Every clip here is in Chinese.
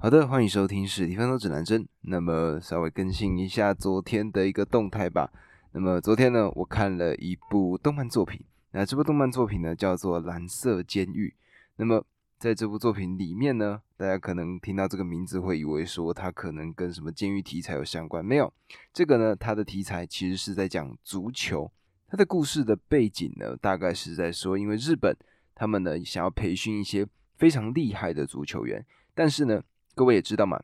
好的，欢迎收听史蒂芬的指南针。那么稍微更新一下昨天的一个动态吧。那么昨天呢，我看了一部动漫作品。那这部动漫作品呢，叫做《蓝色监狱》。那么在这部作品里面呢，大家可能听到这个名字会以为说它可能跟什么监狱题材有相关，没有。这个呢，它的题材其实是在讲足球。它的故事的背景呢，大概是在说，因为日本他们呢想要培训一些非常厉害的足球员，但是呢。各位也知道嘛，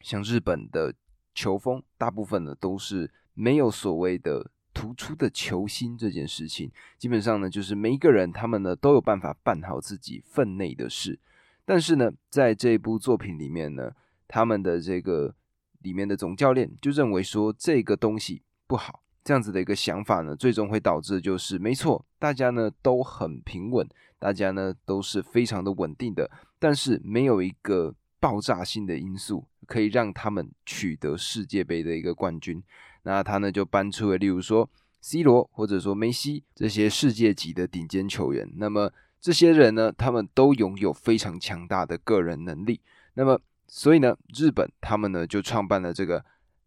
像日本的球风，大部分呢都是没有所谓的突出的球星这件事情。基本上呢，就是每一个人他们呢都有办法办好自己分内的事。但是呢，在这部作品里面呢，他们的这个里面的总教练就认为说这个东西不好，这样子的一个想法呢，最终会导致就是没错，大家呢都很平稳，大家呢都是非常的稳定的，但是没有一个。爆炸性的因素可以让他们取得世界杯的一个冠军，那他呢就搬出了，例如说 C 罗或者说梅西这些世界级的顶尖球员。那么这些人呢，他们都拥有非常强大的个人能力。那么所以呢，日本他们呢就创办了这个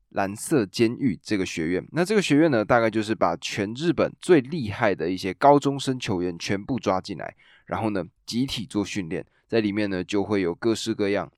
蓝色监狱这个学院。那这个学院呢，大概就是把全日本最厉害的一些高中生球员全部抓进来，然后呢集体做训练，在里面呢就会有各式各样。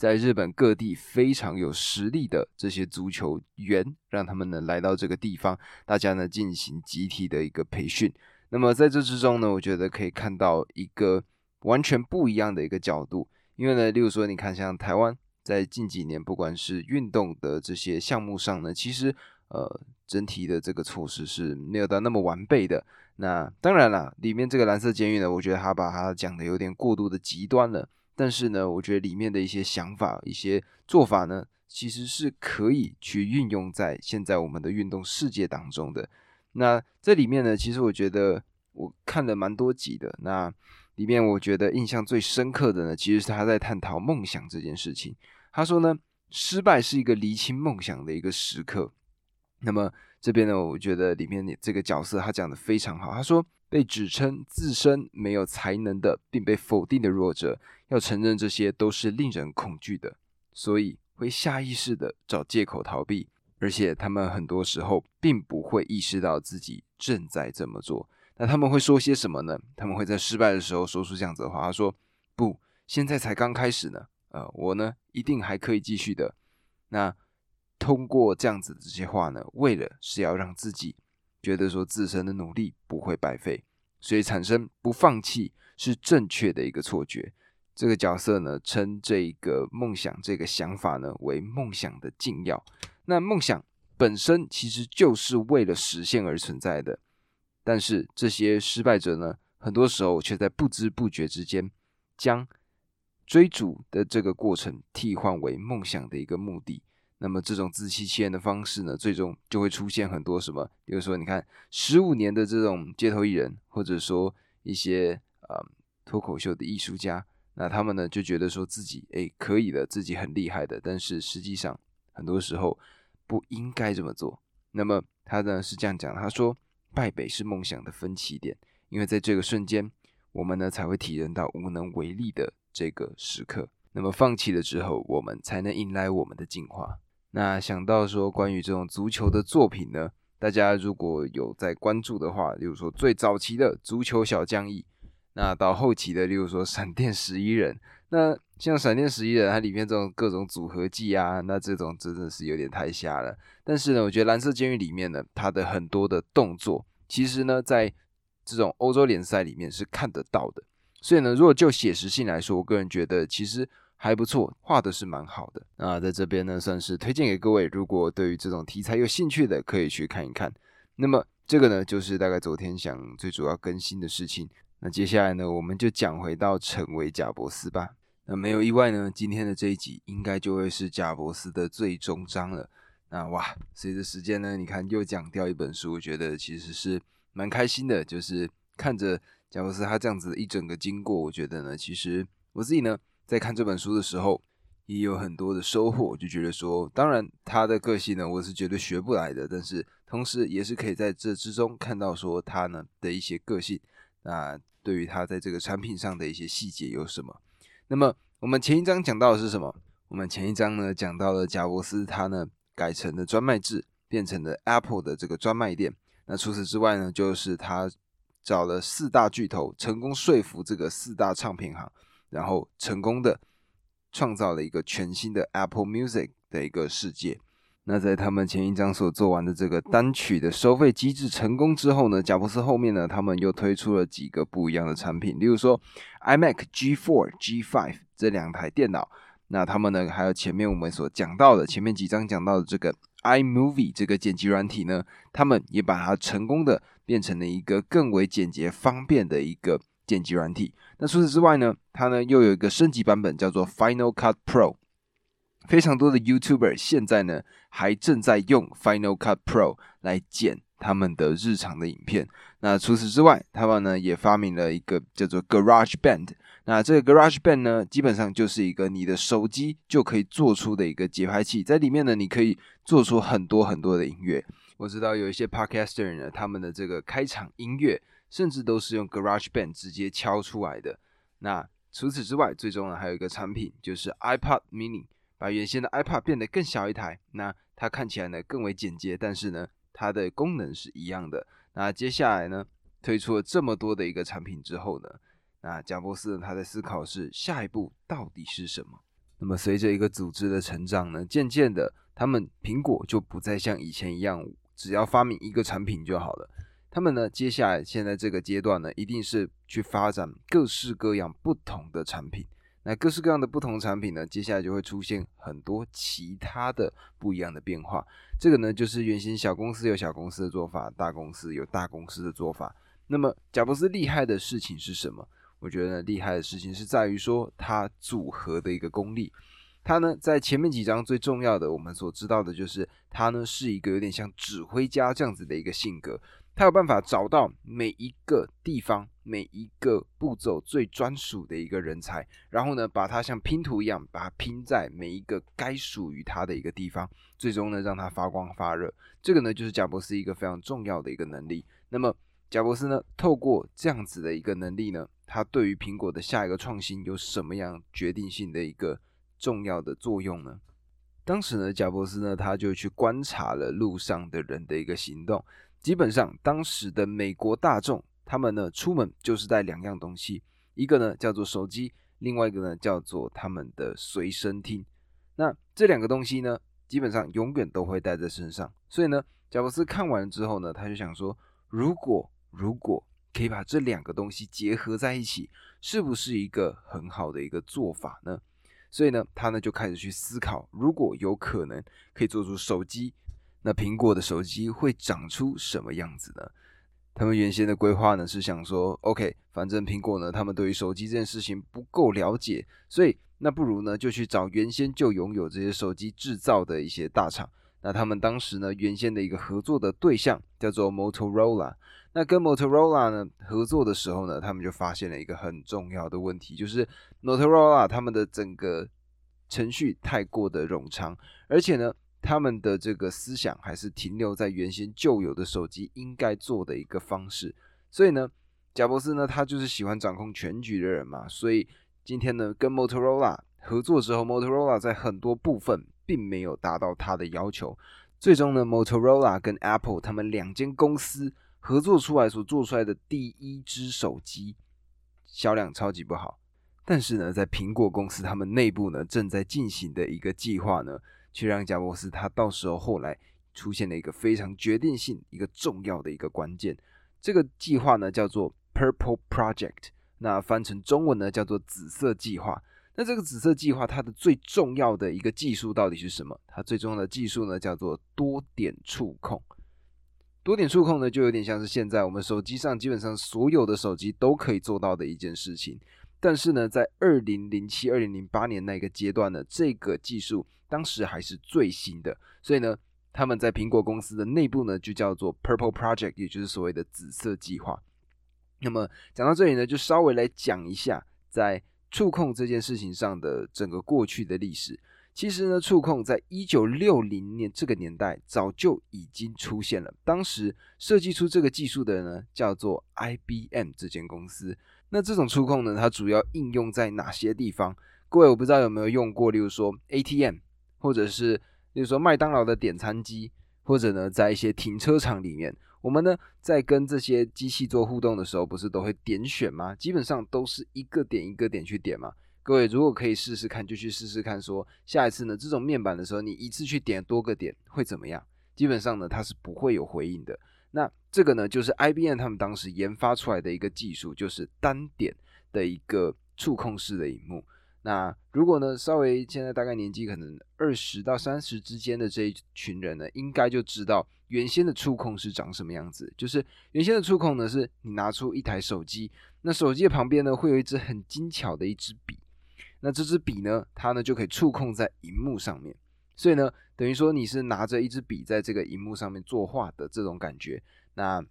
在日本各地非常有实力的这些足球员，让他们呢来到这个地方，大家呢进行集体的一个培训。那么在这之中呢，我觉得可以看到一个完全不一样的一个角度。因为呢，例如说，你看像台湾在近几年，不管是运动的这些项目上呢，其实呃整体的这个措施是没有到那么完备的。那当然了，里面这个蓝色监狱呢，我觉得他把它讲的有点过度的极端了。但是呢，我觉得里面的一些想法、一些做法呢，其实是可以去运用在现在我们的运动世界当中的。那这里面呢，其实我觉得我看了蛮多集的。那里面我觉得印象最深刻的呢，其实是他在探讨梦想这件事情。他说呢，失败是一个厘清梦想的一个时刻。那么这边呢，我觉得里面这个角色他讲的非常好。他说。被指称自身没有才能的，并被否定的弱者，要承认这些都是令人恐惧的，所以会下意识的找借口逃避，而且他们很多时候并不会意识到自己正在这么做。那他们会说些什么呢？他们会在失败的时候说出这样子的话：“他说，不，现在才刚开始呢，呃，我呢一定还可以继续的。”那通过这样子的这些话呢，为了是要让自己。觉得说自身的努力不会白费，所以产生不放弃是正确的一个错觉。这个角色呢，称这个梦想这个想法呢为梦想的禁药。那梦想本身其实就是为了实现而存在的，但是这些失败者呢，很多时候却在不知不觉之间将追逐的这个过程替换为梦想的一个目的。那么这种自欺欺人的方式呢，最终就会出现很多什么？比如说，你看十五年的这种街头艺人，或者说一些呃脱口秀的艺术家，那他们呢就觉得说自己诶可以的，自己很厉害的，但是实际上很多时候不应该这么做。那么他呢是这样讲，他说败北是梦想的分歧点，因为在这个瞬间，我们呢才会体验到无能为力的这个时刻。那么放弃了之后，我们才能迎来我们的进化。那想到说关于这种足球的作品呢，大家如果有在关注的话，例如说最早期的足球小将翼，那到后期的，例如说闪电十一人，那像闪电十一人，它里面这种各种组合技啊，那这种真的是有点太瞎了。但是呢，我觉得蓝色监狱里面呢，它的很多的动作，其实呢，在这种欧洲联赛里面是看得到的。所以呢，如果就写实性来说，我个人觉得其实。还不错，画的是蛮好的。那在这边呢，算是推荐给各位，如果对于这种题材有兴趣的，可以去看一看。那么这个呢，就是大概昨天想最主要更新的事情。那接下来呢，我们就讲回到成为贾伯斯吧。那没有意外呢，今天的这一集应该就会是贾伯斯的最终章了。那哇，随着时间呢，你看又讲掉一本书，我觉得其实是蛮开心的。就是看着贾伯斯他这样子一整个经过，我觉得呢，其实我自己呢。在看这本书的时候，也有很多的收获，就觉得说，当然他的个性呢，我是绝对学不来的，但是同时也是可以在这之中看到说他呢的一些个性，那对于他在这个产品上的一些细节有什么？那么我们前一章讲到的是什么？我们前一章呢讲到了贾伯斯，他呢改成了专卖制，变成了 Apple 的这个专卖店。那除此之外呢，就是他找了四大巨头，成功说服这个四大唱片行，然后成功的创造了一个全新的 Apple Music 的一个世界。那在他们前一章所做完的这个单曲的收费机制成功之后呢，贾布斯后面呢，他们又推出了几个不一样的产品，例如说 iMac G4、G5 这两台电脑。那他们呢，还有前面我们所讲到的，前面几章讲到的这个 iMovie 这个剪辑软体呢，他们也把它成功的变成了一个更为简洁方便的一个剪辑软体。那除此之外呢，它呢又有一个升级版本叫做 Final Cut Pro。非常多的 YouTuber 现在呢，还正在用 Final Cut Pro 来剪他们的日常的影片。那除此之外，他们呢也发明了一个叫做 Garage Band。那这个 Garage Band 呢，基本上就是一个你的手机就可以做出的一个节拍器，在里面呢，你可以做出很多很多的音乐。我知道有一些 Podcaster 呢，他们的这个开场音乐甚至都是用 Garage Band 直接敲出来的。那除此之外，最终呢还有一个产品就是 iPod Mini。把原先的 iPad 变得更小一台，那它看起来呢更为简洁，但是呢它的功能是一样的。那接下来呢推出了这么多的一个产品之后呢，那贾伯斯呢他在思考是下一步到底是什么？那么随着一个组织的成长呢，渐渐的他们苹果就不再像以前一样，只要发明一个产品就好了。他们呢接下来现在这个阶段呢，一定是去发展各式各样不同的产品。那各式各样的不同产品呢，接下来就会出现很多其他的不一样的变化。这个呢，就是原先小公司有小公司的做法，大公司有大公司的做法。那么，贾布斯厉害的事情是什么？我觉得，厉害的事情是在于说他组合的一个功力。他呢，在前面几章最重要的，我们所知道的就是他呢是一个有点像指挥家这样子的一个性格。他有办法找到每一个地方、每一个步骤最专属的一个人才，然后呢，把它像拼图一样，把它拼在每一个该属于他的一个地方，最终呢，让它发光发热。这个呢，就是贾伯斯一个非常重要的一个能力。那么，贾伯斯呢，透过这样子的一个能力呢，他对于苹果的下一个创新有什么样决定性的一个重要的作用呢？当时呢，贾伯斯呢，他就去观察了路上的人的一个行动。基本上，当时的美国大众，他们呢出门就是带两样东西，一个呢叫做手机，另外一个呢叫做他们的随身听。那这两个东西呢，基本上永远都会带在身上。所以呢，贾伯斯看完之后呢，他就想说，如果如果可以把这两个东西结合在一起，是不是一个很好的一个做法呢？所以呢，他呢就开始去思考，如果有可能可以做出手机。那苹果的手机会长出什么样子呢？他们原先的规划呢是想说，OK，反正苹果呢，他们对于手机这件事情不够了解，所以那不如呢就去找原先就拥有这些手机制造的一些大厂。那他们当时呢原先的一个合作的对象叫做 Motorola。那跟 Motorola 呢合作的时候呢，他们就发现了一个很重要的问题，就是 Motorola 他们的整个程序太过的冗长，而且呢。他们的这个思想还是停留在原先旧有的手机应该做的一个方式，所以呢，贾伯斯呢，他就是喜欢掌控全局的人嘛，所以今天呢，跟 Motorola 合作之后，Motorola 在很多部分并没有达到他的要求，最终呢，Motorola 跟 Apple 他们两间公司合作出来所做出来的第一只手机销量超级不好，但是呢，在苹果公司他们内部呢，正在进行的一个计划呢。去让贾伯斯他到时候后来出现了一个非常决定性、一个重要的一个关键。这个计划呢叫做 Purple Project，那翻成中文呢叫做紫色计划。那这个紫色计划它的最重要的一个技术到底是什么？它最重要的技术呢叫做多点触控。多点触控呢就有点像是现在我们手机上基本上所有的手机都可以做到的一件事情。但是呢，在二零零七、二零零八年那个阶段呢，这个技术当时还是最新的，所以呢，他们在苹果公司的内部呢，就叫做 Purple Project，也就是所谓的紫色计划。那么讲到这里呢，就稍微来讲一下在触控这件事情上的整个过去的历史。其实呢，触控在一九六零年这个年代早就已经出现了，当时设计出这个技术的呢，叫做 IBM 这间公司。那这种触控呢，它主要应用在哪些地方？各位我不知道有没有用过，例如说 ATM，或者是例如说麦当劳的点餐机，或者呢在一些停车场里面，我们呢在跟这些机器做互动的时候，不是都会点选吗？基本上都是一个点一个点去点嘛。各位如果可以试试看，就去试试看，说下一次呢这种面板的时候，你一次去点多个点会怎么样？基本上呢它是不会有回应的。那这个呢就是 IBM 他们当时研发出来的一个技术，就是单点的一个触控式的荧幕。那如果呢，稍微现在大概年纪可能二十到三十之间的这一群人呢，应该就知道原先的触控是长什么样子。就是原先的触控呢，是你拿出一台手机，那手机的旁边呢，会有一支很精巧的一支笔，那这支笔呢，它呢就可以触控在荧幕上面。所以呢，等于说你是拿着一支笔在这个荧幕上面作画的这种感觉。那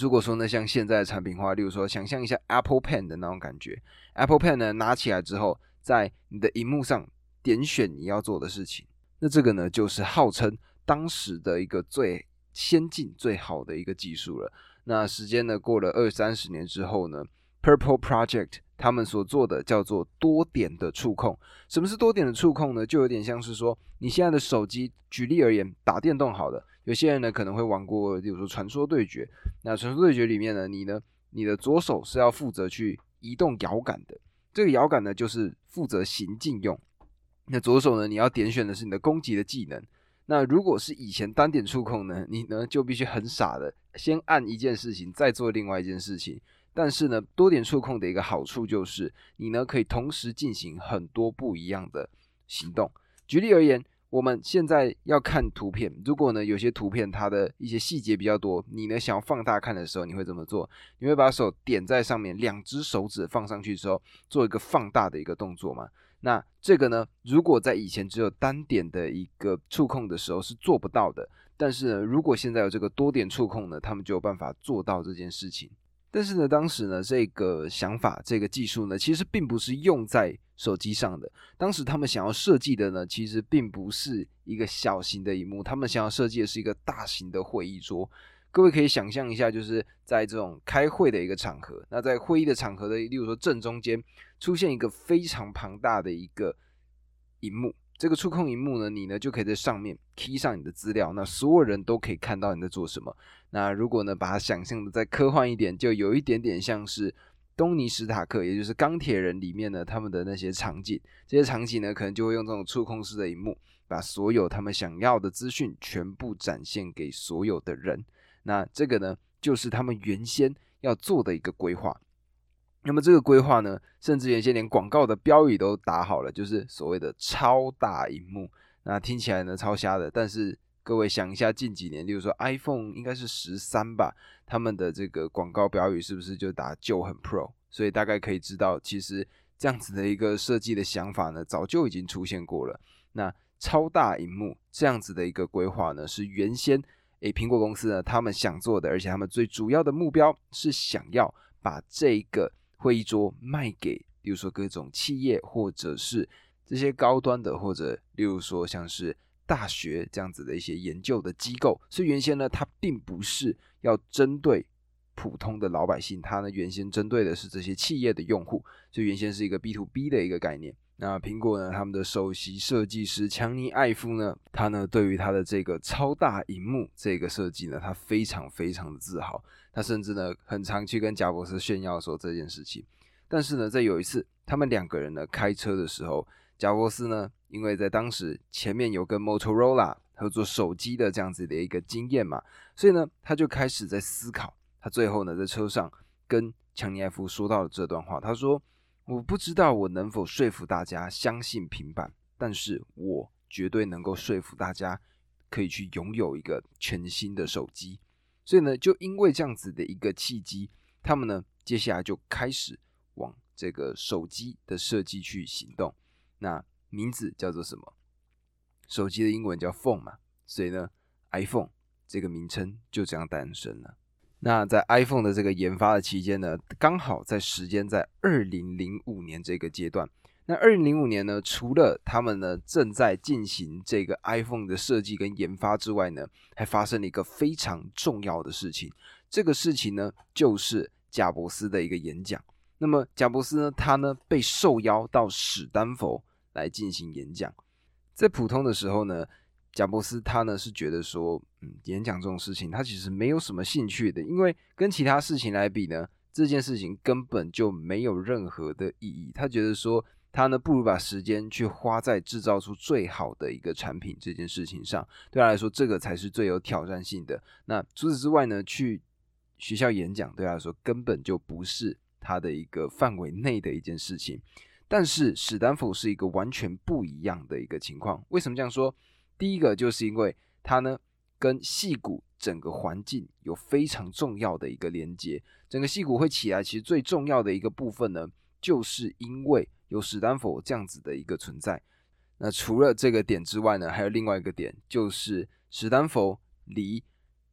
如果说呢，像现在的产品化，例如说想象一下 Apple Pen 的那种感觉，Apple Pen 呢拿起来之后。在你的荧幕上点选你要做的事情，那这个呢就是号称当时的一个最先进、最好的一个技术了。那时间呢过了二三十年之后呢，Purple Project 他们所做的叫做多点的触控。什么是多点的触控呢？就有点像是说你现在的手机，举例而言，打电动好了，有些人呢可能会玩过，比如说传说对决。那传说对决里面呢，你呢，你的左手是要负责去移动摇杆的。这个摇杆呢，就是负责行进用。那左手呢，你要点选的是你的攻击的技能。那如果是以前单点触控呢，你呢就必须很傻的先按一件事情，再做另外一件事情。但是呢，多点触控的一个好处就是，你呢可以同时进行很多不一样的行动。举例而言。我们现在要看图片，如果呢有些图片它的一些细节比较多，你呢想要放大看的时候，你会怎么做？你会把手点在上面，两只手指放上去之后，做一个放大的一个动作嘛？那这个呢，如果在以前只有单点的一个触控的时候是做不到的，但是呢，如果现在有这个多点触控呢，他们就有办法做到这件事情。但是呢，当时呢，这个想法、这个技术呢，其实并不是用在手机上的。当时他们想要设计的呢，其实并不是一个小型的荧幕，他们想要设计的是一个大型的会议桌。各位可以想象一下，就是在这种开会的一个场合，那在会议的场合的，例如说正中间出现一个非常庞大的一个荧幕。这个触控荧幕呢，你呢就可以在上面 key 上你的资料，那所有人都可以看到你在做什么。那如果呢把它想象的再科幻一点，就有一点点像是东尼史塔克，也就是钢铁人里面呢他们的那些场景。这些场景呢可能就会用这种触控式的荧幕，把所有他们想要的资讯全部展现给所有的人。那这个呢就是他们原先要做的一个规划。那么这个规划呢，甚至原先连广告的标语都打好了，就是所谓的超大荧幕。那听起来呢超瞎的，但是各位想一下，近几年，例如说 iPhone 应该是十三吧，他们的这个广告标语是不是就打就很 Pro？所以大概可以知道，其实这样子的一个设计的想法呢，早就已经出现过了。那超大荧幕这样子的一个规划呢，是原先诶苹果公司呢他们想做的，而且他们最主要的目标是想要把这个。会议桌卖给，比如说各种企业，或者是这些高端的，或者例如说像是大学这样子的一些研究的机构。所以原先呢，它并不是要针对普通的老百姓，它呢原先针对的是这些企业的用户。所以原先是一个 B to B 的一个概念。那苹果呢，他们的首席设计师强尼艾夫呢，他呢对于他的这个超大荧幕这个设计呢，他非常非常的自豪。他甚至呢，很常去跟贾博士炫耀说这件事情。但是呢，在有一次他们两个人呢开车的时候，贾博士呢，因为在当时前面有跟 Motorola 合作手机的这样子的一个经验嘛，所以呢，他就开始在思考。他最后呢，在车上跟强尼艾夫说到了这段话，他说：“我不知道我能否说服大家相信平板，但是我绝对能够说服大家可以去拥有一个全新的手机。”所以呢，就因为这样子的一个契机，他们呢接下来就开始往这个手机的设计去行动。那名字叫做什么？手机的英文叫 phone 嘛，所以呢，iPhone 这个名称就这样诞生了。那在 iPhone 的这个研发的期间呢，刚好在时间在二零零五年这个阶段。那二零零五年呢，除了他们呢正在进行这个 iPhone 的设计跟研发之外呢，还发生了一个非常重要的事情。这个事情呢，就是贾伯斯的一个演讲。那么贾伯斯呢，他呢被受邀到史丹佛来进行演讲。在普通的时候呢，贾伯斯他呢是觉得说，嗯，演讲这种事情他其实没有什么兴趣的，因为跟其他事情来比呢，这件事情根本就没有任何的意义。他觉得说。他呢，不如把时间去花在制造出最好的一个产品这件事情上。对他来说，这个才是最有挑战性的。那除此之外呢，去学校演讲对他来说根本就不是他的一个范围内的一件事情。但是史丹佛是一个完全不一样的一个情况。为什么这样说？第一个就是因为它呢，跟戏骨整个环境有非常重要的一个连接。整个戏骨会起来，其实最重要的一个部分呢，就是因为。有史丹佛这样子的一个存在，那除了这个点之外呢，还有另外一个点，就是史丹佛离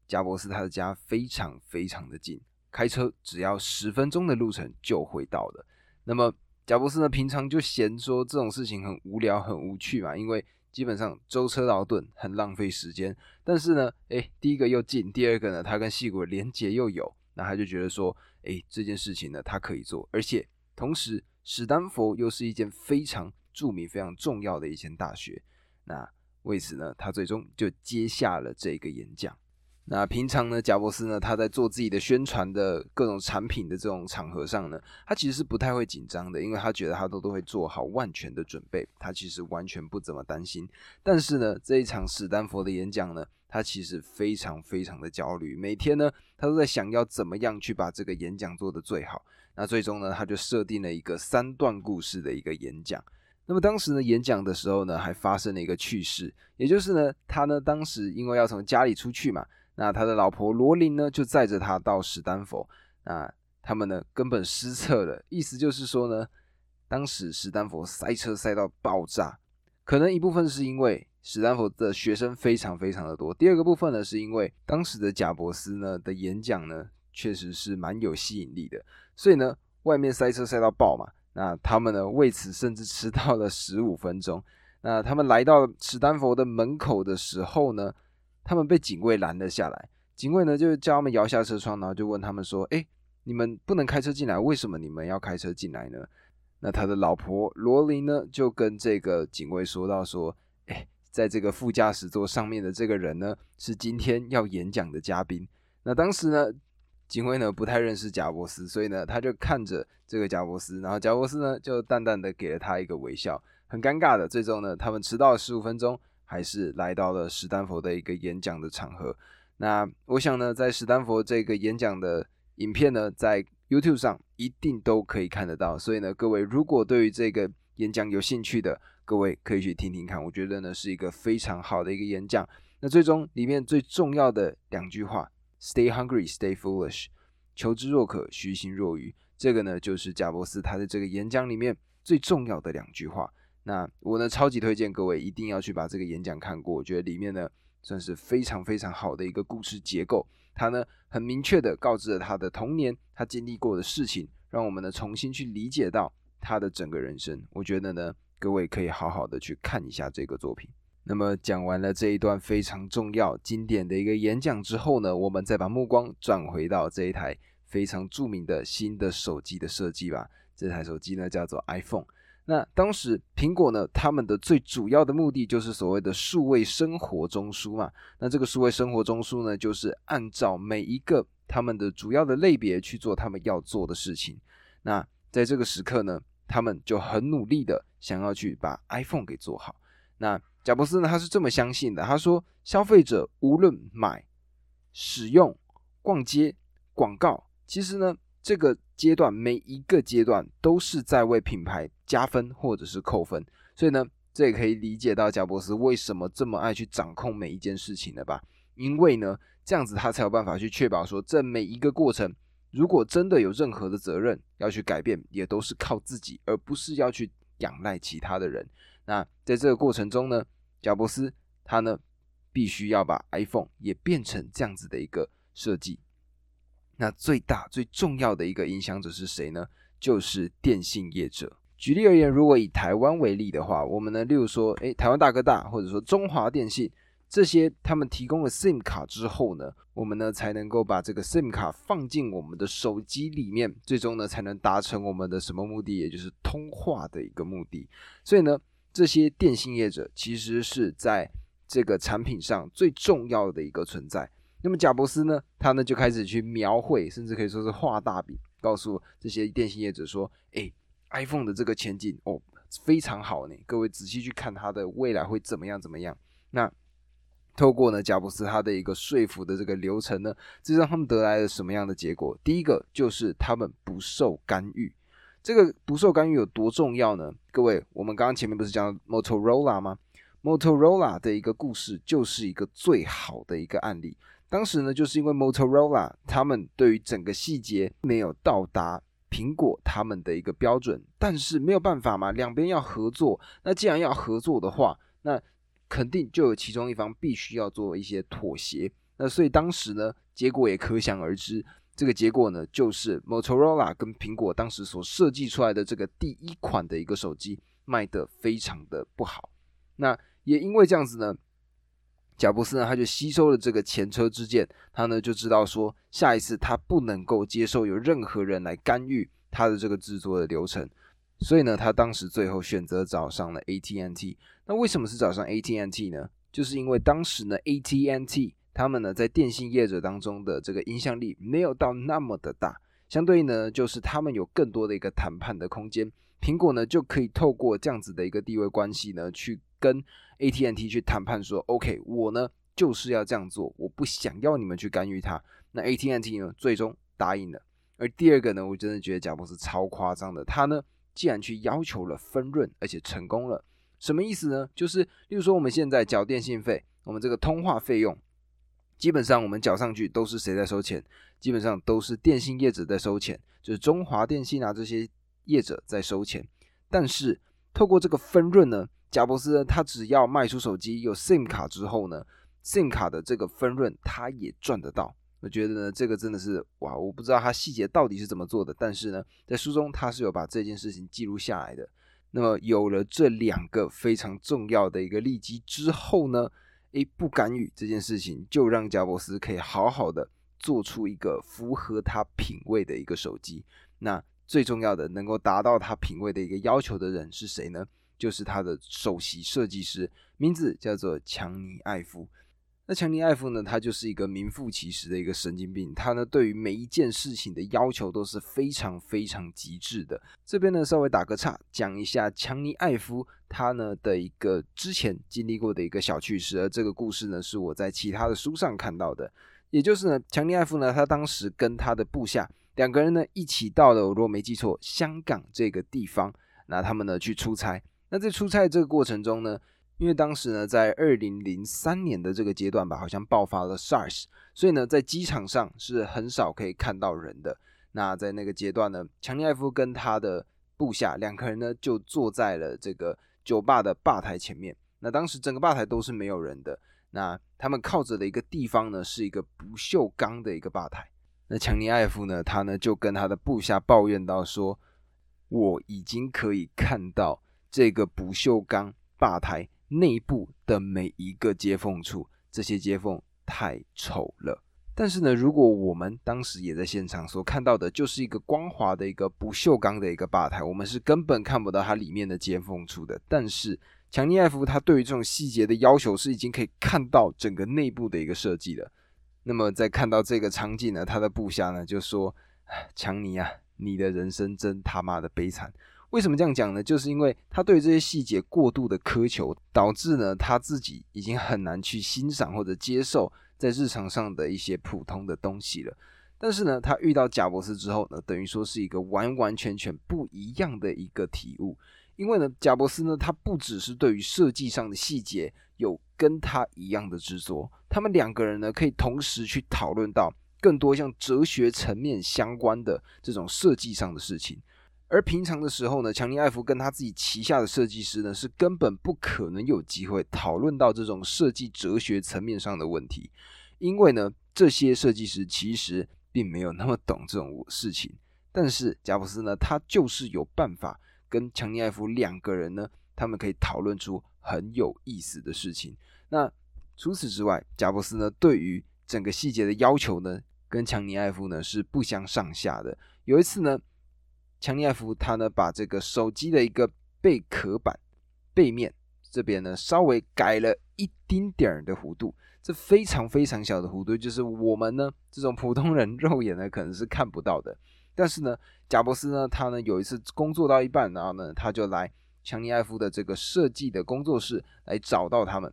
贾伯斯他的家非常非常的近，开车只要十分钟的路程就会到的。那么贾伯斯呢，平常就嫌说这种事情很无聊、很无趣嘛，因为基本上舟车劳顿，很浪费时间。但是呢，诶，第一个又近，第二个呢，他跟戏骨连结又有，那他就觉得说，诶，这件事情呢，他可以做，而且同时。史丹佛又是一件非常著名、非常重要的一间大学，那为此呢，他最终就接下了这个演讲。那平常呢，贾伯斯呢，他在做自己的宣传的各种产品的这种场合上呢，他其实是不太会紧张的，因为他觉得他都都会做好万全的准备，他其实完全不怎么担心。但是呢，这一场史丹佛的演讲呢，他其实非常非常的焦虑，每天呢，他都在想要怎么样去把这个演讲做得最好。那最终呢，他就设定了一个三段故事的一个演讲。那么当时呢，演讲的时候呢，还发生了一个趣事，也就是呢，他呢当时因为要从家里出去嘛，那他的老婆罗琳呢就载着他到史丹佛。那他们呢根本失策了，意思就是说呢，当时史丹佛塞车塞到爆炸，可能一部分是因为史丹佛的学生非常非常的多，第二个部分呢是因为当时的贾伯斯呢的演讲呢确实是蛮有吸引力的。所以呢，外面塞车塞到爆嘛，那他们呢为此甚至迟到了十五分钟。那他们来到史丹佛的门口的时候呢，他们被警卫拦了下来。警卫呢就叫他们摇下车窗，然后就问他们说：“哎，你们不能开车进来，为什么你们要开车进来呢？”那他的老婆罗琳呢就跟这个警卫说到说：“哎，在这个副驾驶座上面的这个人呢，是今天要演讲的嘉宾。”那当时呢。警卫呢不太认识贾伯斯，所以呢他就看着这个贾伯斯，然后贾伯斯呢就淡淡的给了他一个微笑，很尴尬的。最终呢他们迟到了十五分钟，还是来到了史丹佛的一个演讲的场合。那我想呢，在史丹佛这个演讲的影片呢，在 YouTube 上一定都可以看得到。所以呢，各位如果对于这个演讲有兴趣的，各位可以去听听看。我觉得呢是一个非常好的一个演讲。那最终里面最重要的两句话。Stay hungry, stay foolish。求知若渴，虚心若愚。这个呢，就是贾伯斯他的这个演讲里面最重要的两句话。那我呢，超级推荐各位一定要去把这个演讲看过。我觉得里面呢，算是非常非常好的一个故事结构。他呢，很明确的告知了他的童年，他经历过的事情，让我们呢重新去理解到他的整个人生。我觉得呢，各位可以好好的去看一下这个作品。那么讲完了这一段非常重要、经典的一个演讲之后呢，我们再把目光转回到这一台非常著名的新的手机的设计吧。这台手机呢叫做 iPhone。那当时苹果呢，他们的最主要的目的就是所谓的数位生活中枢嘛。那这个数位生活中枢呢，就是按照每一个他们的主要的类别去做他们要做的事情。那在这个时刻呢，他们就很努力的想要去把 iPhone 给做好。那贾伯斯呢，他是这么相信的。他说，消费者无论买、使用、逛街、广告，其实呢，这个阶段每一个阶段都是在为品牌加分或者是扣分。所以呢，这也可以理解到贾伯斯为什么这么爱去掌控每一件事情了吧？因为呢，这样子他才有办法去确保说，这每一个过程，如果真的有任何的责任要去改变，也都是靠自己，而不是要去仰赖其他的人。那在这个过程中呢，贾伯斯他呢必须要把 iPhone 也变成这样子的一个设计。那最大最重要的一个影响者是谁呢？就是电信业者。举例而言，如果以台湾为例的话，我们呢，例如说，诶，台湾大哥大，或者说中华电信这些他们提供了 SIM 卡之后呢，我们呢才能够把这个 SIM 卡放进我们的手机里面，最终呢才能达成我们的什么目的，也就是通话的一个目的。所以呢，这些电信业者其实是在这个产品上最重要的一个存在。那么贾伯斯呢，他呢就开始去描绘，甚至可以说是画大饼，告诉这些电信业者说：“哎，iPhone 的这个前景哦非常好呢，各位仔细去看它的未来会怎么样怎么样。”那透过呢，贾布斯他的一个说服的这个流程呢，这让他们得来了什么样的结果？第一个就是他们不受干预。这个不受干预有多重要呢？各位，我们刚刚前面不是讲 Motorola 吗？Motorola 的一个故事就是一个最好的一个案例。当时呢，就是因为 Motorola 他们对于整个细节没有到达苹果他们的一个标准，但是没有办法嘛，两边要合作。那既然要合作的话，那肯定就有其中一方必须要做一些妥协，那所以当时呢，结果也可想而知。这个结果呢，就是 Motorola 跟苹果当时所设计出来的这个第一款的一个手机卖得非常的不好。那也因为这样子呢，贾布斯呢他就吸收了这个前车之鉴，他呢就知道说，下一次他不能够接受有任何人来干预他的这个制作的流程。所以呢，他当时最后选择找上了 AT&T。那为什么是找上 AT&T 呢？就是因为当时呢，AT&T 他们呢在电信业者当中的这个影响力没有到那么的大，相对呢，就是他们有更多的一个谈判的空间。苹果呢就可以透过这样子的一个地位关系呢，去跟 AT&T 去谈判说，OK，我呢就是要这样做，我不想要你们去干预它。那 AT&T 呢最终答应了。而第二个呢，我真的觉得贾博士超夸张的，他呢。既然去要求了分润，而且成功了，什么意思呢？就是，例如说我们现在缴电信费，我们这个通话费用，基本上我们缴上去都是谁在收钱？基本上都是电信业者在收钱，就是中华电信啊这些业者在收钱。但是透过这个分润呢，贾伯斯呢，他只要卖出手机有 SIM 卡之后呢，SIM 卡的这个分润他也赚得到。我觉得呢，这个真的是哇，我不知道他细节到底是怎么做的，但是呢，在书中他是有把这件事情记录下来的。那么有了这两个非常重要的一个利基之后呢，诶，不干预这件事情，就让贾伯斯可以好好的做出一个符合他品味的一个手机。那最重要的，能够达到他品味的一个要求的人是谁呢？就是他的首席设计师，名字叫做强尼艾夫。那强尼艾夫呢？他就是一个名副其实的一个神经病。他呢，对于每一件事情的要求都是非常非常极致的。这边呢，稍微打个岔，讲一下强尼艾夫他呢的一个之前经历过的一个小趣事。而这个故事呢，是我在其他的书上看到的。也就是呢，强尼艾夫呢，他当时跟他的部下两个人呢，一起到了，我如果没记错，香港这个地方。那他们呢去出差。那在出差这个过程中呢，因为当时呢，在二零零三年的这个阶段吧，好像爆发了 SARS，所以呢，在机场上是很少可以看到人的。那在那个阶段呢，强尼艾夫跟他的部下两个人呢，就坐在了这个酒吧的吧台前面。那当时整个吧台都是没有人的。那他们靠着的一个地方呢，是一个不锈钢的一个吧台。那强尼艾夫呢，他呢就跟他的部下抱怨到说：“我已经可以看到这个不锈钢吧台。”内部的每一个接缝处，这些接缝太丑了。但是呢，如果我们当时也在现场所看到的，就是一个光滑的一个不锈钢的一个吧台，我们是根本看不到它里面的接缝处的。但是强尼艾夫他对于这种细节的要求是已经可以看到整个内部的一个设计了。那么在看到这个场景呢，他的部下呢就说：“强尼啊，你的人生真他妈的悲惨。”为什么这样讲呢？就是因为他对这些细节过度的苛求，导致呢他自己已经很难去欣赏或者接受在日常上的一些普通的东西了。但是呢，他遇到贾伯斯之后呢，等于说是一个完完全全不一样的一个体悟。因为呢，贾伯斯呢，他不只是对于设计上的细节有跟他一样的执着，他们两个人呢，可以同时去讨论到更多像哲学层面相关的这种设计上的事情。而平常的时候呢，强尼艾弗跟他自己旗下的设计师呢，是根本不可能有机会讨论到这种设计哲学层面上的问题，因为呢，这些设计师其实并没有那么懂这种事情。但是贾布斯呢，他就是有办法跟强尼艾弗两个人呢，他们可以讨论出很有意思的事情。那除此之外，贾伯斯呢对于整个细节的要求呢，跟强尼艾夫呢是不相上下的。有一次呢，强尼艾夫他呢把这个手机的一个背壳板背面这边呢稍微改了一丁点儿的弧度，这非常非常小的弧度，就是我们呢这种普通人肉眼呢可能是看不到的。但是呢，贾伯斯呢他呢有一次工作到一半，然后呢他就来强尼艾夫的这个设计的工作室来找到他们。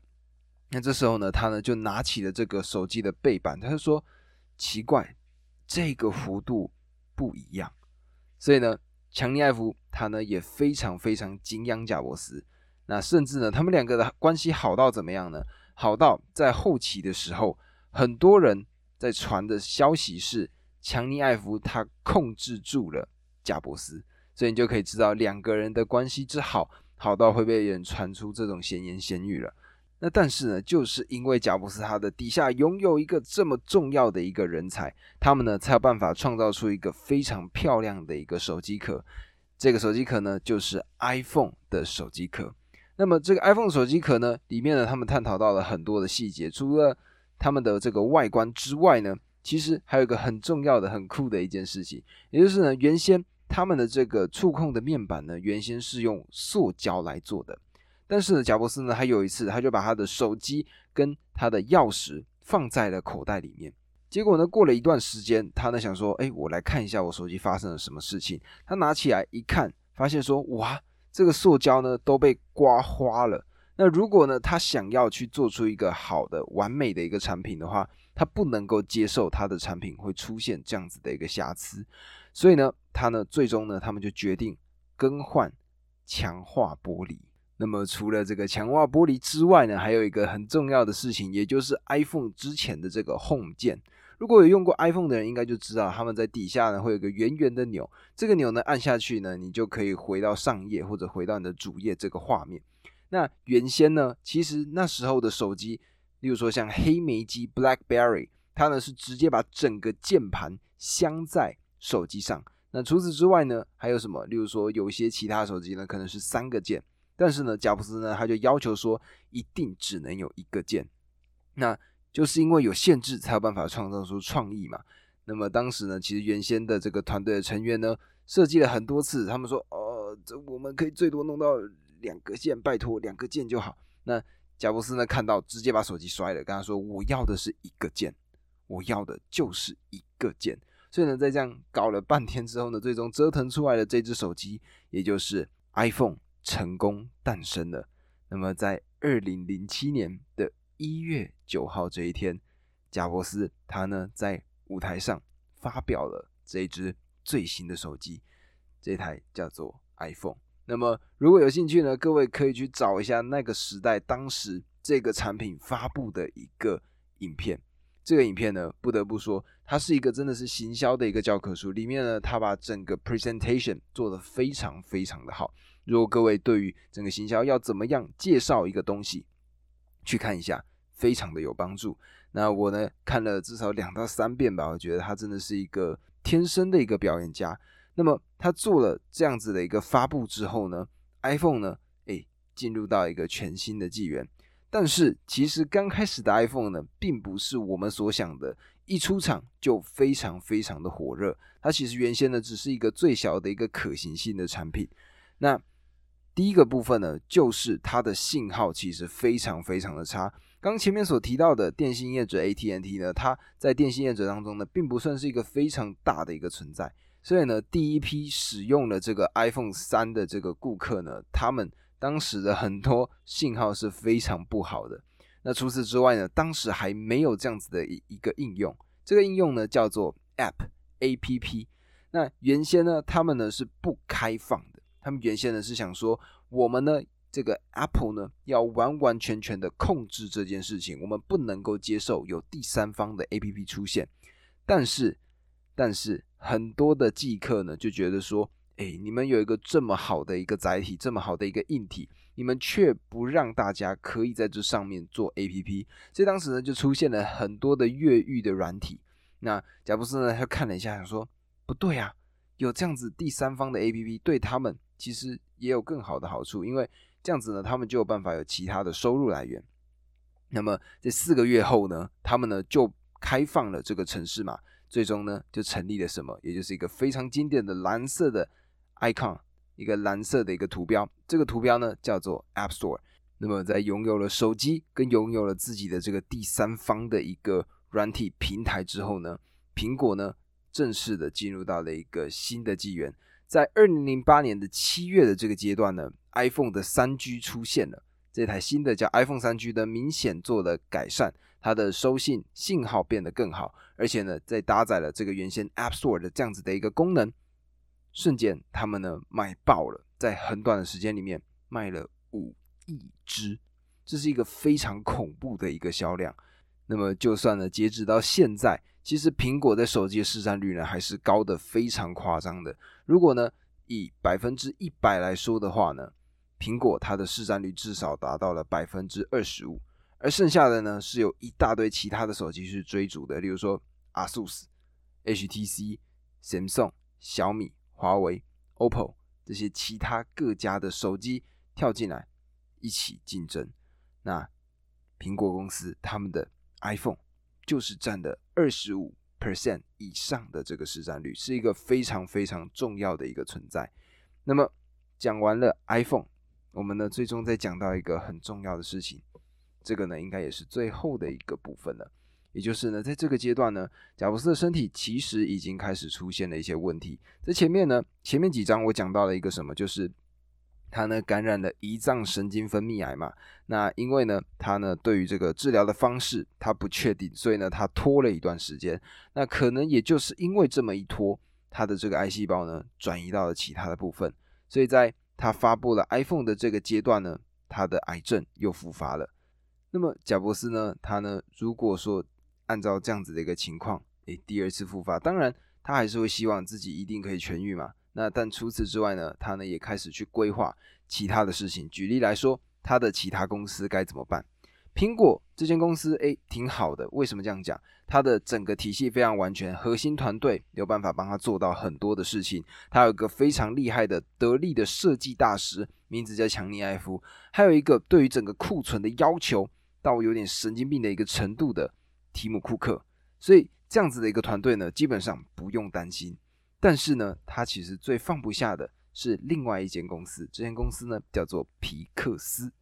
那这时候呢，他呢就拿起了这个手机的背板，他就说：“奇怪，这个弧度不一样。”所以呢，强尼艾夫他呢也非常非常敬仰贾伯斯。那甚至呢，他们两个的关系好到怎么样呢？好到在后期的时候，很多人在传的消息是强尼艾夫他控制住了贾伯斯，所以你就可以知道两个人的关系之好，好到会被人传出这种闲言闲语了。那但是呢，就是因为贾布斯他的底下拥有一个这么重要的一个人才，他们呢才有办法创造出一个非常漂亮的一个手机壳。这个手机壳呢，就是 iPhone 的手机壳。那么这个 iPhone 手机壳呢，里面呢，他们探讨到了很多的细节。除了他们的这个外观之外呢，其实还有一个很重要的、很酷的一件事情，也就是呢，原先他们的这个触控的面板呢，原先是用塑胶来做的。但是呢，贾伯斯呢，他有一次，他就把他的手机跟他的钥匙放在了口袋里面。结果呢，过了一段时间，他呢想说，哎，我来看一下我手机发生了什么事情。他拿起来一看，发现说，哇，这个塑胶呢都被刮花了。那如果呢，他想要去做出一个好的、完美的一个产品的话，他不能够接受他的产品会出现这样子的一个瑕疵。所以呢，他呢最终呢，他们就决定更换强化玻璃。那么除了这个强化玻璃之外呢，还有一个很重要的事情，也就是 iPhone 之前的这个 Home 键。如果有用过 iPhone 的人，应该就知道他们在底下呢会有个圆圆的钮，这个钮呢按下去呢，你就可以回到上页或者回到你的主页这个画面。那原先呢，其实那时候的手机，例如说像黑莓机 BlackBerry，它呢是直接把整个键盘镶在手机上。那除此之外呢，还有什么？例如说有些其他手机呢，可能是三个键。但是呢，贾布斯呢，他就要求说，一定只能有一个键，那就是因为有限制，才有办法创造出创意嘛。那么当时呢，其实原先的这个团队的成员呢，设计了很多次，他们说，哦，这我们可以最多弄到两个键，拜托两个键就好。那贾布斯呢，看到直接把手机摔了，跟他说，我要的是一个键，我要的就是一个键。所以呢，在这样搞了半天之后呢，最终折腾出来的这只手机，也就是 iPhone。成功诞生了。那么，在二零零七年的一月九号这一天，贾伯斯他呢在舞台上发表了这一支最新的手机，这台叫做 iPhone。那么，如果有兴趣呢，各位可以去找一下那个时代当时这个产品发布的一个影片。这个影片呢，不得不说，它是一个真的是行销的一个教科书。里面呢，它把整个 presentation 做得非常非常的好。如果各位对于整个行销要怎么样介绍一个东西，去看一下，非常的有帮助。那我呢看了至少两到三遍吧，我觉得他真的是一个天生的一个表演家。那么他做了这样子的一个发布之后呢，iPhone 呢，诶，进入到一个全新的纪元。但是其实刚开始的 iPhone 呢，并不是我们所想的，一出场就非常非常的火热。它其实原先呢，只是一个最小的一个可行性的产品。那第一个部分呢，就是它的信号其实非常非常的差。刚前面所提到的电信业者 AT&T 呢，它在电信业者当中呢，并不算是一个非常大的一个存在。所以呢，第一批使用了这个 iPhone 三的这个顾客呢，他们当时的很多信号是非常不好的。那除此之外呢，当时还没有这样子的一一个应用，这个应用呢叫做 App A P P。那原先呢，他们呢是不开放。他们原先呢是想说，我们呢这个 Apple 呢要完完全全的控制这件事情，我们不能够接受有第三方的 APP 出现。但是，但是很多的记客呢就觉得说，哎，你们有一个这么好的一个载体，这么好的一个硬体，你们却不让大家可以在这上面做 APP，所以当时呢就出现了很多的越狱的软体。那贾布斯呢他看了一下，想说，不对啊，有这样子第三方的 APP 对他们。其实也有更好的好处，因为这样子呢，他们就有办法有其他的收入来源。那么在四个月后呢，他们呢就开放了这个城市嘛，最终呢就成立了什么，也就是一个非常经典的蓝色的 icon，一个蓝色的一个图标。这个图标呢叫做 App Store。那么在拥有了手机跟拥有了自己的这个第三方的一个软体平台之后呢，苹果呢正式的进入到了一个新的纪元。在二零零八年的七月的这个阶段呢，iPhone 的三 G 出现了。这台新的叫 iPhone 三 G 的明显做了改善，它的收信信号变得更好，而且呢，在搭载了这个原先 App Store 的这样子的一个功能，瞬间他们呢卖爆了，在很短的时间里面卖了五亿只，这是一个非常恐怖的一个销量。那么就算呢，截止到现在，其实苹果在手机的市占率呢还是高的非常夸张的。如果呢以百分之一百来说的话呢？苹果它的市占率至少达到了百分之二十五，而剩下的呢是有一大堆其他的手机去追逐的，例如说 ASUS、HTC、Samsung、小米、华为、OPPO 这些其他各家的手机跳进来一起竞争。那苹果公司他们的 iPhone 就是占的二十五 percent 以上的这个市占率，是一个非常非常重要的一个存在。那么讲完了 iPhone。我们呢，最终再讲到一个很重要的事情，这个呢，应该也是最后的一个部分了。也就是呢，在这个阶段呢，贾布斯的身体其实已经开始出现了一些问题。在前面呢，前面几章我讲到了一个什么，就是他呢感染了胰脏神经分泌癌嘛。那因为呢，他呢对于这个治疗的方式他不确定，所以呢他拖了一段时间。那可能也就是因为这么一拖，他的这个癌细胞呢转移到了其他的部分，所以在他发布了 iPhone 的这个阶段呢，他的癌症又复发了。那么贾伯斯呢，他呢，如果说按照这样子的一个情况，诶，第二次复发，当然他还是会希望自己一定可以痊愈嘛。那但除此之外呢，他呢也开始去规划其他的事情。举例来说，他的其他公司该怎么办？苹果这间公司，诶，挺好的。为什么这样讲？它的整个体系非常完全，核心团队有办法帮他做到很多的事情。他有一个非常厉害的、得力的设计大师，名字叫强尼艾夫。还有一个对于整个库存的要求到有点神经病的一个程度的提姆库克。所以这样子的一个团队呢，基本上不用担心。但是呢，他其实最放不下的是另外一间公司，这间公司呢叫做皮克斯。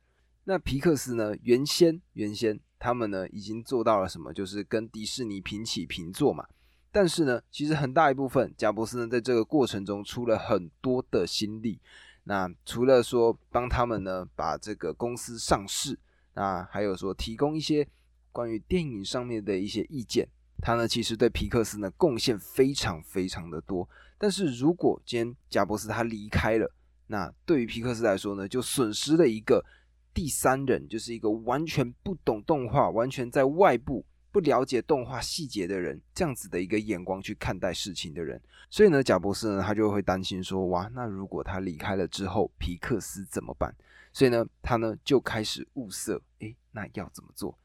那皮克斯呢？原先原先他们呢已经做到了什么？就是跟迪士尼平起平坐嘛。但是呢，其实很大一部分，贾伯斯呢在这个过程中出了很多的心力。那除了说帮他们呢把这个公司上市，那还有说提供一些关于电影上面的一些意见。他呢其实对皮克斯呢贡献非常非常的多。但是如果今天贾伯斯他离开了，那对于皮克斯来说呢，就损失了一个。第三人就是一个完全不懂动画、完全在外部不了解动画细节的人，这样子的一个眼光去看待事情的人。所以呢，贾博士呢，他就会担心说：哇，那如果他离开了之后，皮克斯怎么办？所以呢，他呢就开始物色，诶，那要怎么做？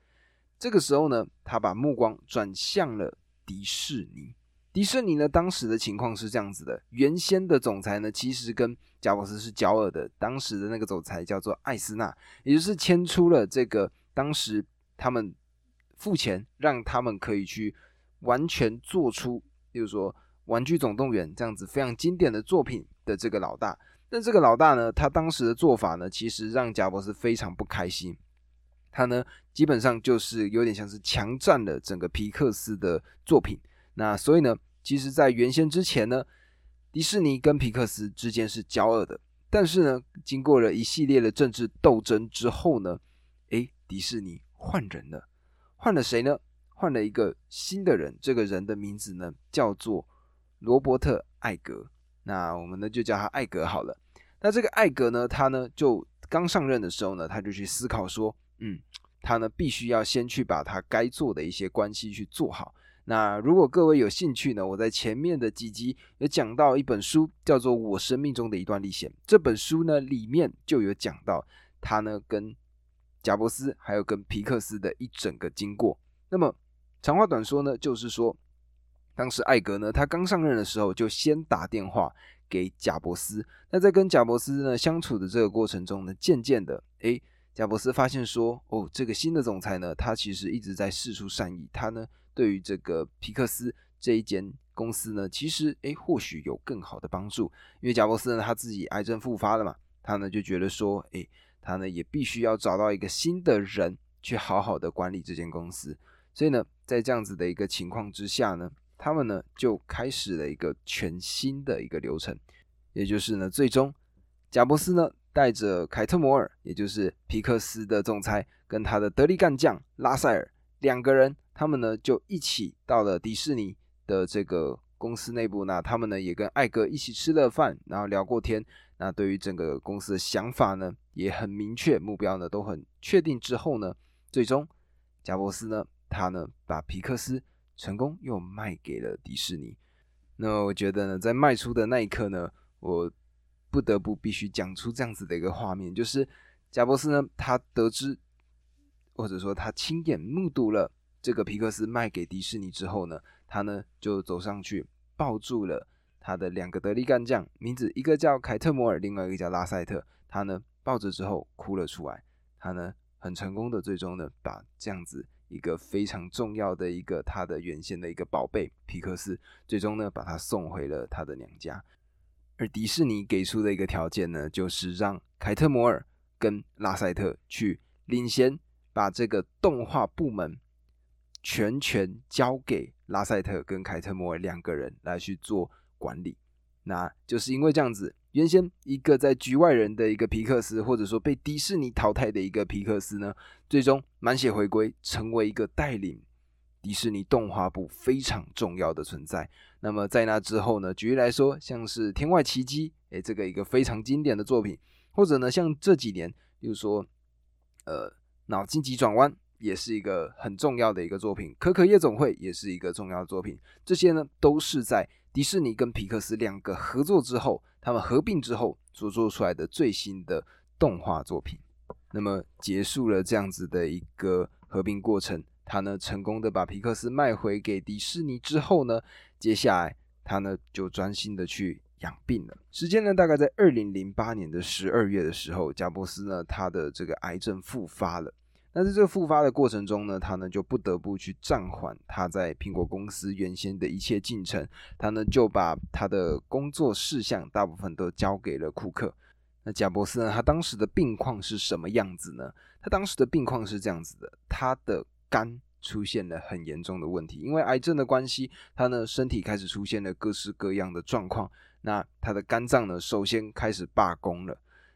这个时候呢，他把目光转向了迪士尼。迪士尼呢，当时的情况是这样子的：原先的总裁呢，其实跟贾伯斯是交恶的。当时的那个总裁叫做艾斯纳，也就是牵出了这个当时他们付钱让他们可以去完全做出，比如说《玩具总动员》这样子非常经典的作品的这个老大。但这个老大呢，他当时的做法呢，其实让贾伯斯非常不开心。他呢，基本上就是有点像是强占了整个皮克斯的作品。那所以呢，其实，在原先之前呢，迪士尼跟皮克斯之间是交恶的。但是呢，经过了一系列的政治斗争之后呢，诶，迪士尼换人了，换了谁呢？换了一个新的人。这个人的名字呢，叫做罗伯特·艾格。那我们呢，就叫他艾格好了。那这个艾格呢，他呢，就刚上任的时候呢，他就去思考说，嗯，他呢，必须要先去把他该做的一些关系去做好。那如果各位有兴趣呢，我在前面的几集有讲到一本书，叫做《我生命中的一段历险》。这本书呢，里面就有讲到他呢跟贾伯斯还有跟皮克斯的一整个经过。那么长话短说呢，就是说，当时艾格呢，他刚上任的时候，就先打电话给贾伯斯。那在跟贾伯斯呢相处的这个过程中呢，渐渐的，诶，贾伯斯发现说，哦，这个新的总裁呢，他其实一直在试出善意，他呢对于这个皮克斯这一间公司呢，其实诶或许有更好的帮助，因为贾伯斯呢他自己癌症复发了嘛，他呢就觉得说，诶，他呢也必须要找到一个新的人去好好的管理这间公司，所以呢，在这样子的一个情况之下呢，他们呢就开始了一个全新的一个流程，也就是呢，最终贾伯斯呢。带着凯特摩尔，也就是皮克斯的总裁，跟他的得力干将拉塞尔两个人，他们呢就一起到了迪士尼的这个公司内部。那他们呢也跟艾格一起吃了饭，然后聊过天。那对于整个公司的想法呢也很明确，目标呢都很确定。之后呢，最终贾伯斯呢他呢把皮克斯成功又卖给了迪士尼。那我觉得呢，在卖出的那一刻呢，我。不得不必须讲出这样子的一个画面，就是贾伯斯呢，他得知或者说他亲眼目睹了这个皮克斯卖给迪士尼之后呢，他呢就走上去抱住了他的两个得力干将，名字一个叫凯特摩尔，另外一个叫拉塞特。他呢抱着之后哭了出来，他呢很成功的最终呢把这样子一个非常重要的一个他的原先的一个宝贝皮克斯，最终呢把他送回了他的娘家。而迪士尼给出的一个条件呢，就是让凯特摩尔跟拉塞特去领先，把这个动画部门全权交给拉塞特跟凯特摩尔两个人来去做管理。那就是因为这样子，原先一个在局外人的一个皮克斯，或者说被迪士尼淘汰的一个皮克斯呢，最终满血回归，成为一个带领。迪士尼动画部非常重要的存在。那么在那之后呢？举例来说，像是《天外奇迹》诶，这个一个非常经典的作品，或者呢，像这几年，比如说，呃，《脑筋急转弯》也是一个很重要的一个作品，《可可夜总会》也是一个重要的作品。这些呢，都是在迪士尼跟皮克斯两个合作之后，他们合并之后所做出来的最新的动画作品。那么结束了这样子的一个合并过程。他呢，成功的把皮克斯卖回给迪士尼之后呢，接下来他呢就专心的去养病了。时间呢，大概在二零零八年的十二月的时候，贾伯斯呢，他的这个癌症复发了。那在这个复发的过程中呢，他呢就不得不去暂缓他在苹果公司原先的一切进程。他呢就把他的工作事项大部分都交给了库克。那贾伯斯呢，他当时的病况是什么样子呢？他当时的病况是这样子的，他的。肝出现了很严重的问题，因为癌症的关系，他呢身体开始出现了各式各样的状况。那他的肝脏呢，首先开始罢工了。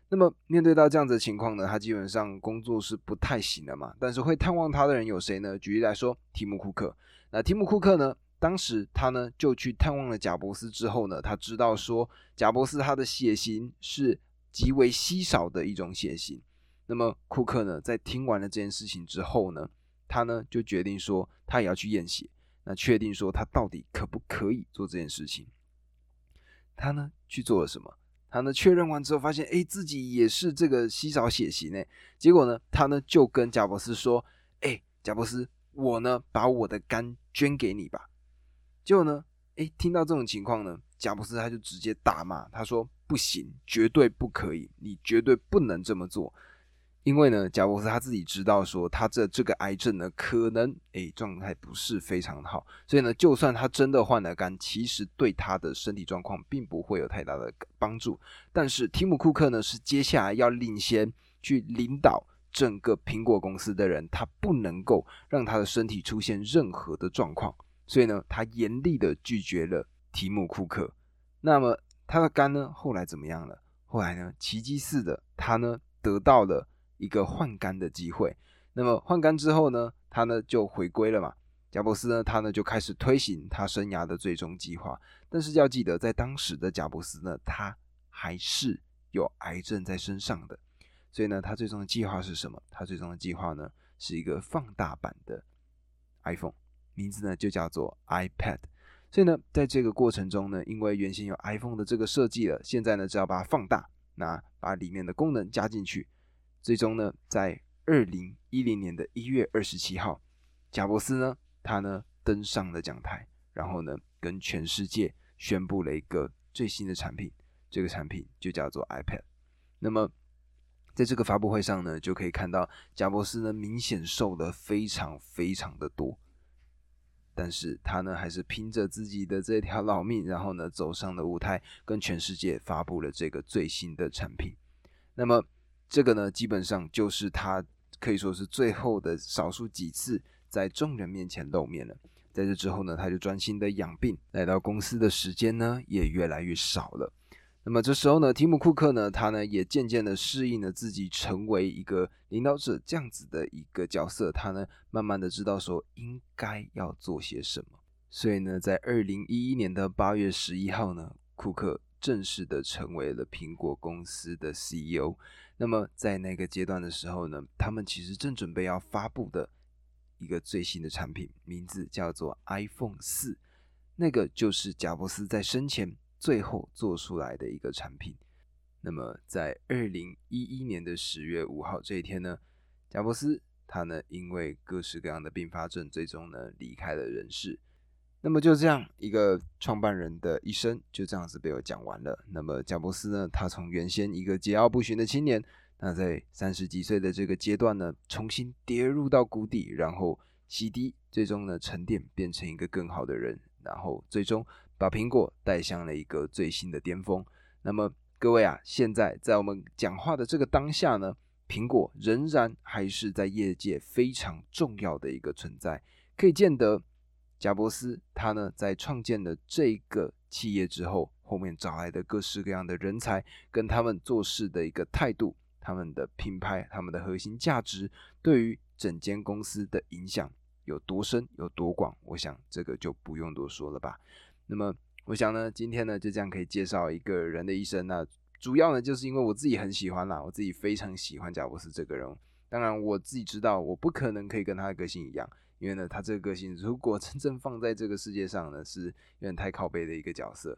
那么面对到这样子的情况呢，他基本上工作是不太行了嘛。但是会探望他的人有谁呢？举例来说，提姆库克。那提姆库克呢，当时他呢就去探望了贾伯斯之后呢，他知道说贾伯斯他的血型是极为稀少的一种血型。那么库克呢，在听完了这件事情之后呢？他呢就决定说，他也要去验血，那确定说他到底可不可以做这件事情。他呢去做了什么？他呢确认完之后发现，哎，自己也是这个稀少血型诶。结果呢，他呢就跟贾博士说，哎，贾博士，我呢把我的肝捐给你吧。结果呢，哎，听到这种情况呢，贾博士他就直接大骂，他说不行，绝对不可以，你绝对不能这么做。因为呢，贾博士他自己知道说，他这这个癌症呢，可能诶状态不是非常好，所以呢，就算他真的换了肝，其实对他的身体状况并不会有太大的帮助。但是提姆库克呢，是接下来要领先去领导整个苹果公司的人，他不能够让他的身体出现任何的状况，所以呢，他严厉的拒绝了提姆库克。那么他的肝呢，后来怎么样了？后来呢，奇迹似的，他呢得到了。一个换肝的机会，那么换肝之后呢，他呢就回归了嘛。贾伯斯呢，他呢就开始推行他生涯的最终计划。但是要记得，在当时的贾伯斯呢，他还是有癌症在身上的，所以呢，他最终的计划是什么？他最终的计划呢，是一个放大版的 iPhone，名字呢就叫做 iPad。所以呢，在这个过程中呢，因为原先有 iPhone 的这个设计了，现在呢只要把它放大，那把里面的功能加进去。最终呢，在二零一零年的一月二十七号，贾伯斯呢，他呢登上了讲台，然后呢，跟全世界宣布了一个最新的产品，这个产品就叫做 iPad。那么，在这个发布会上呢，就可以看到贾伯斯呢明显瘦的非常非常的多，但是他呢还是拼着自己的这条老命，然后呢走上了舞台，跟全世界发布了这个最新的产品。那么这个呢，基本上就是他可以说是最后的少数几次在众人面前露面了。在这之后呢，他就专心的养病，来到公司的时间呢也越来越少了。那么这时候呢，提姆库克呢，他呢也渐渐的适应了自己成为一个领导者这样子的一个角色，他呢慢慢的知道说应该要做些什么。所以呢，在二零一一年的八月十一号呢，库克正式的成为了苹果公司的 CEO。那么在那个阶段的时候呢，他们其实正准备要发布的。一个最新的产品，名字叫做 iPhone 四，那个就是贾伯斯在生前最后做出来的一个产品。那么在二零一一年的十月五号这一天呢，贾伯斯他呢因为各式各样的并发症，最终呢离开了人世。那么就这样一个创办人的一生就这样子被我讲完了。那么贾伯斯呢，他从原先一个桀骜不驯的青年。那在三十几岁的这个阶段呢，重新跌入到谷底，然后洗涤，最终呢沉淀，变成一个更好的人，然后最终把苹果带向了一个最新的巅峰。那么各位啊，现在在我们讲话的这个当下呢，苹果仍然还是在业界非常重要的一个存在。可以见得，贾伯斯他呢在创建了这个企业之后，后面找来的各式各样的人才，跟他们做事的一个态度。他们的品牌，他们的核心价值对于整间公司的影响有多深、有多广？我想这个就不用多说了吧。那么，我想呢，今天呢就这样可以介绍一个人的一生。那主要呢就是因为我自己很喜欢啦，我自己非常喜欢贾伯斯这个人。当然，我自己知道我不可能可以跟他的个性一样，因为呢，他这个个性如果真正放在这个世界上呢，是有点太靠背的一个角色。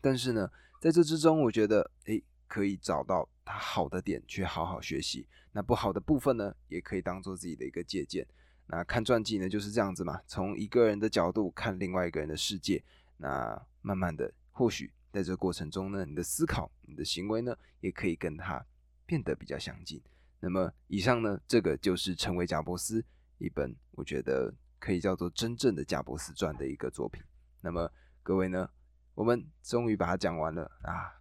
但是呢，在这之中，我觉得，诶。可以找到他好的点去好好学习，那不好的部分呢，也可以当做自己的一个借鉴。那看传记呢就是这样子嘛，从一个人的角度看另外一个人的世界，那慢慢的，或许在这个过程中呢，你的思考、你的行为呢，也可以跟他变得比较相近。那么以上呢，这个就是《成为贾伯斯》一本我觉得可以叫做真正的贾伯斯传的一个作品。那么各位呢，我们终于把它讲完了啊。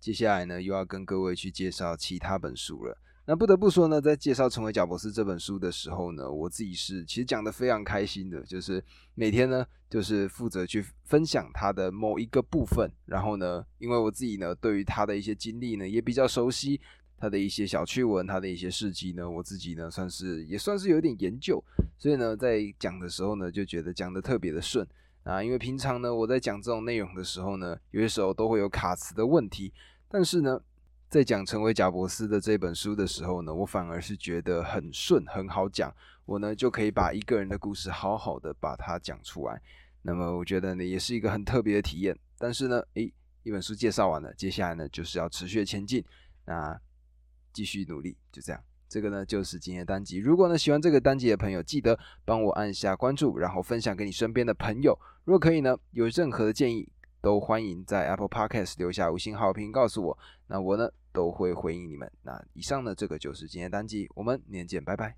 接下来呢，又要跟各位去介绍其他本书了。那不得不说呢，在介绍《成为贾博士》这本书的时候呢，我自己是其实讲的非常开心的，就是每天呢，就是负责去分享他的某一个部分。然后呢，因为我自己呢，对于他的一些经历呢，也比较熟悉，他的一些小趣闻，他的一些事迹呢，我自己呢，算是也算是有点研究。所以呢，在讲的时候呢，就觉得讲的特别的顺啊。因为平常呢，我在讲这种内容的时候呢，有些时候都会有卡词的问题。但是呢，在讲成为贾伯斯的这本书的时候呢，我反而是觉得很顺，很好讲。我呢就可以把一个人的故事好好的把它讲出来。那么我觉得呢，也是一个很特别的体验。但是呢，诶，一本书介绍完了，接下来呢就是要持续前进，那继续努力，就这样。这个呢就是今天的单集。如果呢喜欢这个单集的朋友，记得帮我按下关注，然后分享给你身边的朋友。如果可以呢，有任何的建议。都欢迎在 Apple Podcast 留下五星好评，告诉我，那我呢都会回应你们。那以上呢，这个就是今天单集，我们明天见，拜拜。